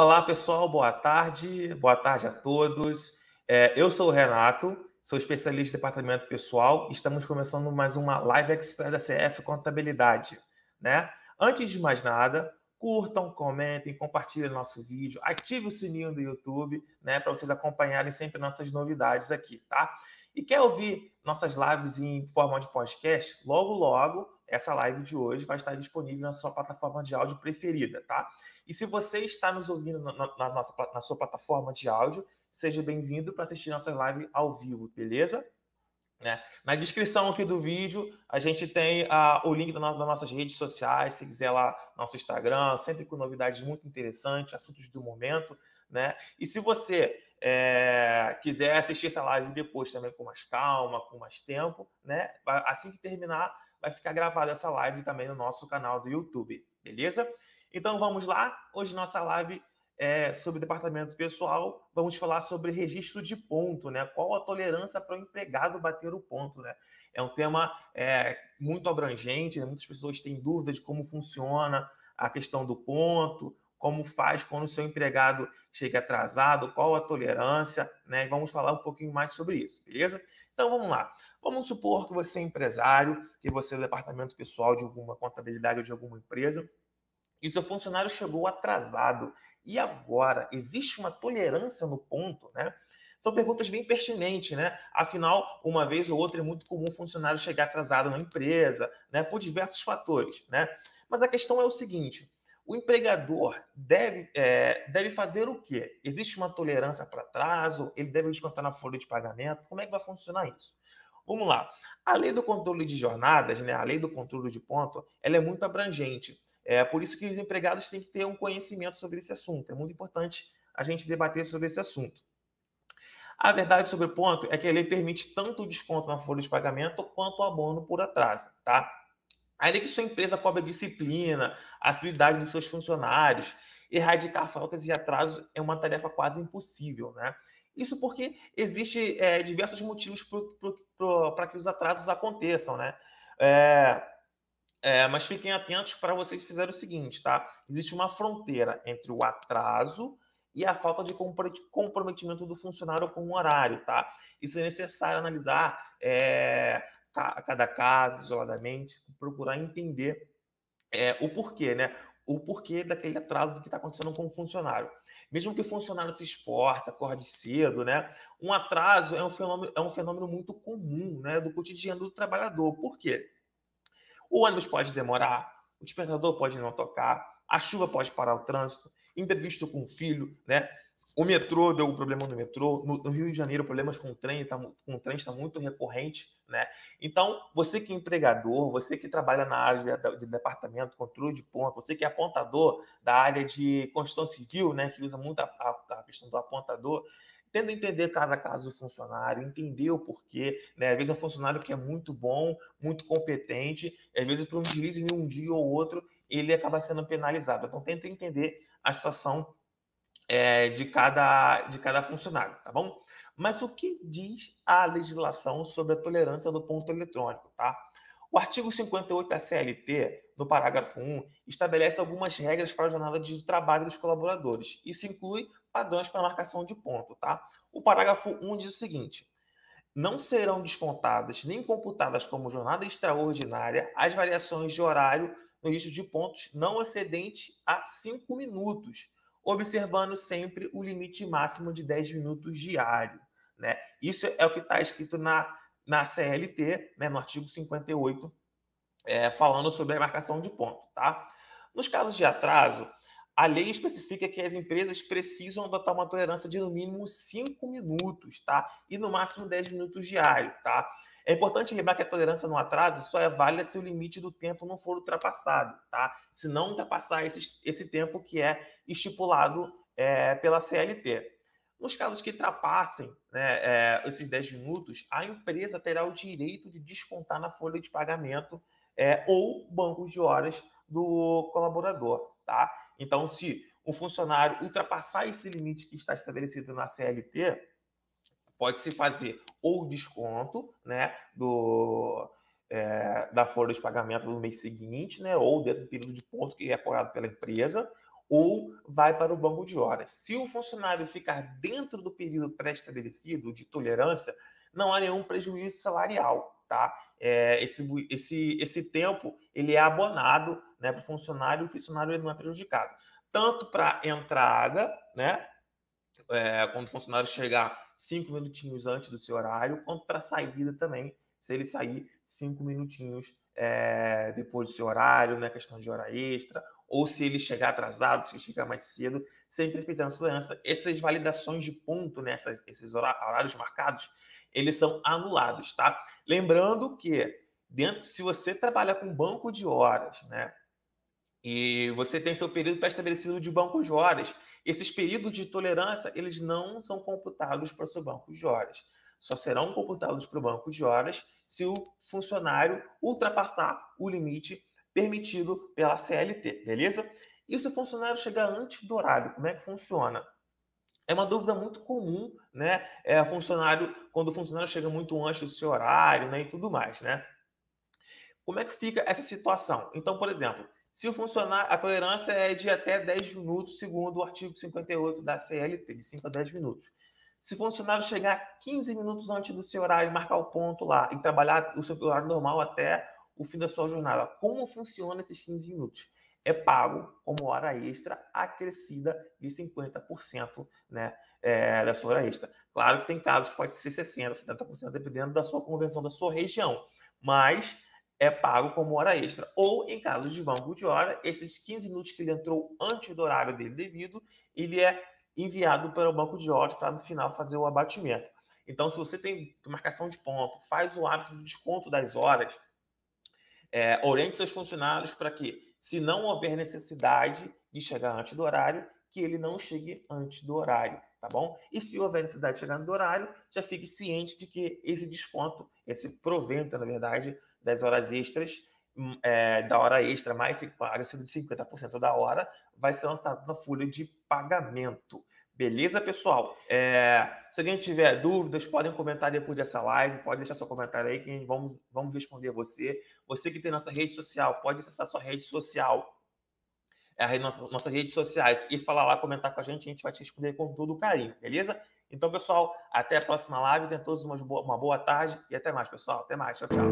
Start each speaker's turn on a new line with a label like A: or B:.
A: Olá, pessoal, boa tarde, boa tarde a todos. É, eu sou o Renato, sou especialista em departamento pessoal e estamos começando mais uma Live Expert da CF Contabilidade. Né? Antes de mais nada, curtam, comentem, compartilhem nosso vídeo, ative o sininho do YouTube, né, para vocês acompanharem sempre nossas novidades aqui, tá? E quer ouvir nossas lives em forma de podcast? Logo, logo, essa live de hoje vai estar disponível na sua plataforma de áudio preferida, tá? E se você está nos ouvindo na, na, nossa, na sua plataforma de áudio, seja bem-vindo para assistir nossa live ao vivo, beleza? Né? Na descrição aqui do vídeo, a gente tem uh, o link das nossas redes sociais, se quiser lá nosso Instagram, sempre com novidades muito interessantes, assuntos do momento, né? E se você é, quiser assistir essa live depois também com mais calma, com mais tempo, né? Assim que terminar, vai ficar gravada essa live também no nosso canal do YouTube, beleza? Então vamos lá. Hoje nossa live é, sobre departamento pessoal, vamos falar sobre registro de ponto, né? Qual a tolerância para o empregado bater o ponto, né? É um tema é, muito abrangente, né? muitas pessoas têm dúvida de como funciona a questão do ponto, como faz quando o seu empregado chega atrasado, qual a tolerância, né? Vamos falar um pouquinho mais sobre isso, beleza? Então vamos lá. Vamos supor que você é empresário, que você é do departamento pessoal de alguma contabilidade ou de alguma empresa, e seu funcionário chegou atrasado. E agora, existe uma tolerância no ponto, né? São perguntas bem pertinentes, né? Afinal, uma vez ou outra é muito comum o funcionário chegar atrasado na empresa, né? Por diversos fatores, né? Mas a questão é o seguinte: o empregador deve, é, deve fazer o quê? Existe uma tolerância para atraso? Ele deve descontar na folha de pagamento? Como é que vai funcionar isso? Vamos lá. A lei do controle de jornadas, né? A lei do controle de ponto, ela é muito abrangente. É por isso que os empregados têm que ter um conhecimento sobre esse assunto. É muito importante a gente debater sobre esse assunto. A verdade sobre o ponto é que a lei permite tanto o desconto na folha de pagamento quanto o abono por atraso, tá? Ainda que sua empresa cobre disciplina, a fidelidade dos seus funcionários, erradicar faltas e atrasos é uma tarefa quase impossível, né? Isso porque existe é, diversos motivos para que os atrasos aconteçam, né? É, é, mas fiquem atentos para vocês fizerem o seguinte, tá? Existe uma fronteira entre o atraso e a falta de comprometimento do funcionário com o horário, tá? Isso é necessário analisar é, cada caso isoladamente, procurar entender é, o porquê, né? O porquê daquele atraso do que está acontecendo com o funcionário. Mesmo que o funcionário se esforce, acorde cedo, né? Um atraso é um fenômeno, é um fenômeno muito comum, né? Do cotidiano do trabalhador. Por quê? O ônibus pode demorar, o despertador pode não tocar, a chuva pode parar o trânsito, imprevisto com o filho, né? O metrô deu um problema no metrô. No, no, Rio de Janeiro, problemas com o trem, tá, com o trem está muito recorrente, né? Então, você que é empregador, você que trabalha na área de, de departamento, controle de ponto, você que é apontador da área de construção civil, né? Que usa muito a, a, a questão do apontador, tenta entender caso a caso o funcionário, entender o porquê. Né? Às vezes é um funcionário que é muito bom, muito competente, às vezes por um deslize em um dia ou outro, ele acaba sendo penalizado. Então tenta entender a situação é, de, cada, de cada funcionário, tá bom? Mas o que diz a legislação sobre a tolerância do ponto eletrônico, tá? O artigo 58 da CLT, no parágrafo 1, estabelece algumas regras para a jornada de trabalho dos colaboradores. Isso inclui padrões para marcação de ponto, tá? O parágrafo 1 diz o seguinte: não serão descontadas nem computadas como jornada extraordinária as variações de horário no registro de pontos não excedente a 5 minutos, observando sempre o limite máximo de 10 minutos diário. Né? Isso é o que está escrito na, na CLT, né, no artigo 58, é, falando sobre a marcação de ponto. Tá? Nos casos de atraso, a lei especifica que as empresas precisam adotar uma tolerância de no mínimo 5 minutos, tá? E no máximo 10 minutos diário, tá? É importante lembrar que a tolerância no atraso só é válida se o limite do tempo não for ultrapassado, tá? Se não ultrapassar esse, esse tempo que é estipulado é, pela CLT. Nos casos que ultrapassem né, é, esses 10 minutos, a empresa terá o direito de descontar na folha de pagamento é, ou bancos de horas do colaborador, tá? Então, se um funcionário ultrapassar esse limite que está estabelecido na CLT, pode-se fazer ou desconto né, do, é, da folha de pagamento no mês seguinte, né, ou dentro do período de ponto que é apoiado pela empresa, ou vai para o banco de horas. Se o funcionário ficar dentro do período pré-estabelecido de tolerância, não há nenhum prejuízo salarial, tá? É, esse, esse, esse tempo ele é abonado né, para o funcionário e o funcionário ele não é prejudicado. Tanto para entrada, né? É, quando o funcionário chegar cinco minutinhos antes do seu horário, quanto para saída também, se ele sair cinco minutinhos é, depois do seu horário, né, questão de hora extra, ou se ele chegar atrasado, se ele chegar mais cedo, sempre respeitando a segurança. Essas validações de ponto, né, essas, esses horários marcados, eles são anulados, tá? Lembrando que dentro, se você trabalha com banco de horas, né, e você tem seu período pré-estabelecido de banco de horas, esses períodos de tolerância, eles não são computados para o seu banco de horas. Só serão computados para o banco de horas se o funcionário ultrapassar o limite permitido pela CLT, beleza? E se o funcionário chegar antes do horário, como é que funciona? É uma dúvida muito comum, né? É funcionário, quando o funcionário chega muito antes do seu horário, né? E tudo mais, né? Como é que fica essa situação? Então, por exemplo, se o funcionário, a tolerância é de até 10 minutos, segundo o artigo 58 da CLT, de 5 a 10 minutos. Se o funcionário chegar 15 minutos antes do seu horário, marcar o ponto lá e trabalhar o seu horário normal até o fim da sua jornada, como funciona esses 15 minutos? É pago como hora extra acrescida de 50% né, é, da sua hora extra. Claro que tem casos que pode ser 60%, 70%, dependendo da sua convenção da sua região. Mas é pago como hora extra. Ou, em casos de banco de hora, esses 15 minutos que ele entrou antes do horário dele devido, ele é enviado para o banco de horas para no final fazer o abatimento. Então, se você tem marcação de ponto, faz o hábito do desconto das horas, é, oriente seus funcionários para que, se não houver necessidade de chegar antes do horário, que ele não chegue antes do horário, tá bom? E se houver necessidade de chegar antes do horário, já fique ciente de que esse desconto, esse provento, na verdade, das horas extras, hum, é, da hora extra mais de 50% da hora, vai ser lançado na folha de pagamento. Beleza, pessoal? É, se alguém tiver dúvidas, podem comentar depois dessa live, pode deixar seu comentário aí que vamos, vamos responder você. Você que tem nossa rede social, pode acessar sua rede social, é nossa, nossas redes sociais e falar lá, comentar com a gente, a gente vai te responder com todo o carinho, beleza? Então, pessoal, até a próxima live, tenham todos uma boa, uma boa tarde e até mais, pessoal. Até mais, tchau, tchau.